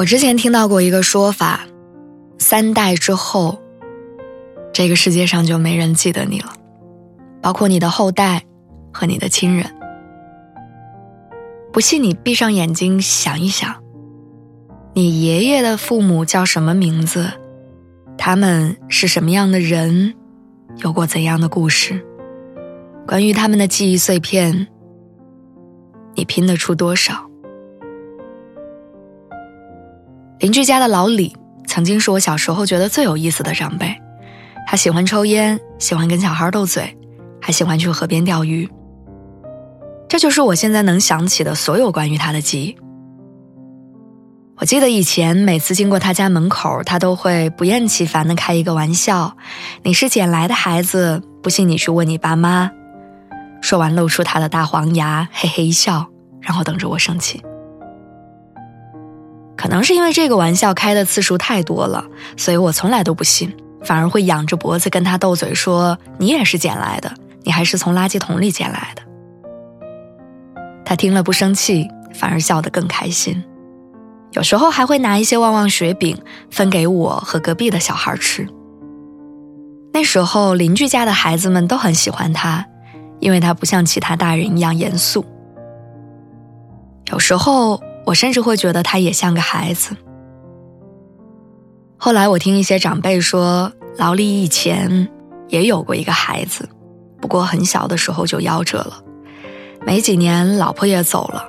我之前听到过一个说法，三代之后，这个世界上就没人记得你了，包括你的后代和你的亲人。不信你闭上眼睛想一想，你爷爷的父母叫什么名字？他们是什么样的人？有过怎样的故事？关于他们的记忆碎片，你拼得出多少？邻居家的老李曾经是我小时候觉得最有意思的长辈，他喜欢抽烟，喜欢跟小孩斗嘴，还喜欢去河边钓鱼。这就是我现在能想起的所有关于他的记忆。我记得以前每次经过他家门口，他都会不厌其烦地开一个玩笑：“你是捡来的孩子，不信你去问你爸妈。”说完露出他的大黄牙，嘿嘿一笑，然后等着我生气。可能是因为这个玩笑开的次数太多了，所以我从来都不信，反而会仰着脖子跟他斗嘴，说你也是捡来的，你还是从垃圾桶里捡来的。他听了不生气，反而笑得更开心，有时候还会拿一些旺旺雪饼分给我和隔壁的小孩吃。那时候邻居家的孩子们都很喜欢他，因为他不像其他大人一样严肃，有时候。我甚至会觉得他也像个孩子。后来我听一些长辈说，老李以前也有过一个孩子，不过很小的时候就夭折了，没几年老婆也走了，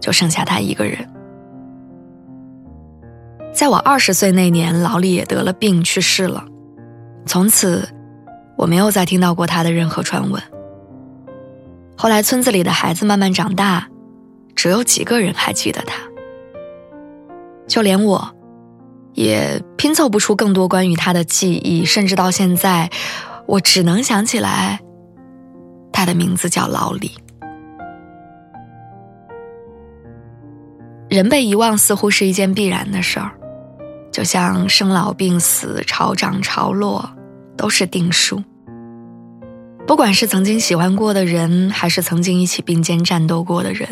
就剩下他一个人。在我二十岁那年，老李也得了病去世了，从此我没有再听到过他的任何传闻。后来村子里的孩子慢慢长大。只有几个人还记得他，就连我，也拼凑不出更多关于他的记忆。甚至到现在，我只能想起来，他的名字叫老李。人被遗忘似乎是一件必然的事儿，就像生老病死、潮涨潮落，都是定数。不管是曾经喜欢过的人，还是曾经一起并肩战斗过的人，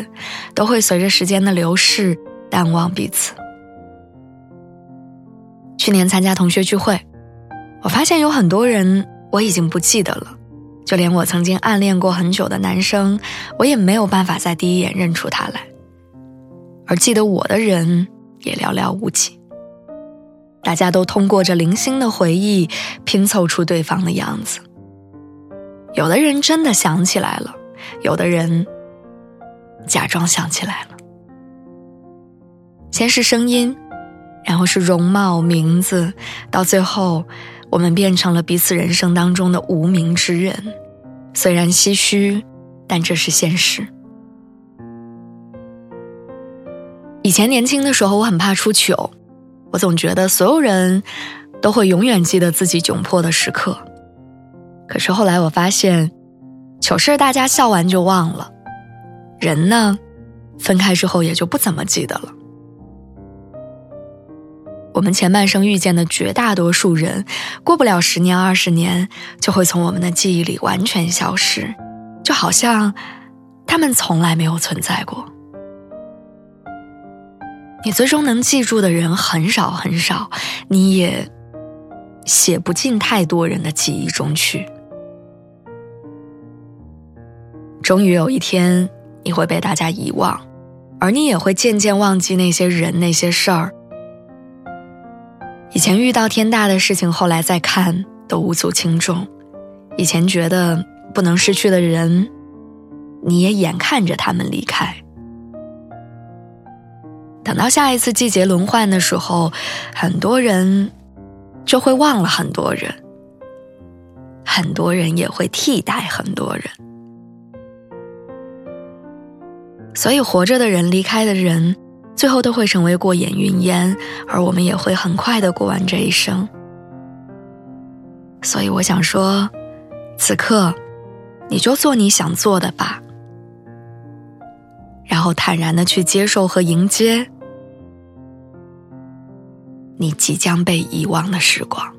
都会随着时间的流逝淡忘彼此。去年参加同学聚会，我发现有很多人我已经不记得了，就连我曾经暗恋过很久的男生，我也没有办法在第一眼认出他来，而记得我的人也寥寥无几。大家都通过着零星的回忆拼凑出对方的样子。有的人真的想起来了，有的人假装想起来了。先是声音，然后是容貌、名字，到最后，我们变成了彼此人生当中的无名之人。虽然唏嘘，但这是现实。以前年轻的时候，我很怕出糗，我总觉得所有人都会永远记得自己窘迫的时刻。可是后来我发现，糗事大家笑完就忘了，人呢，分开之后也就不怎么记得了。我们前半生遇见的绝大多数人，过不了十年二十年，就会从我们的记忆里完全消失，就好像他们从来没有存在过。你最终能记住的人很少很少，你也写不进太多人的记忆中去。终于有一天，你会被大家遗忘，而你也会渐渐忘记那些人、那些事儿。以前遇到天大的事情，后来再看都无足轻重。以前觉得不能失去的人，你也眼看着他们离开。等到下一次季节轮换的时候，很多人就会忘了很多人，很多人也会替代很多人。所以活着的人离开的人，最后都会成为过眼云烟，而我们也会很快的过完这一生。所以我想说，此刻，你就做你想做的吧，然后坦然的去接受和迎接你即将被遗忘的时光。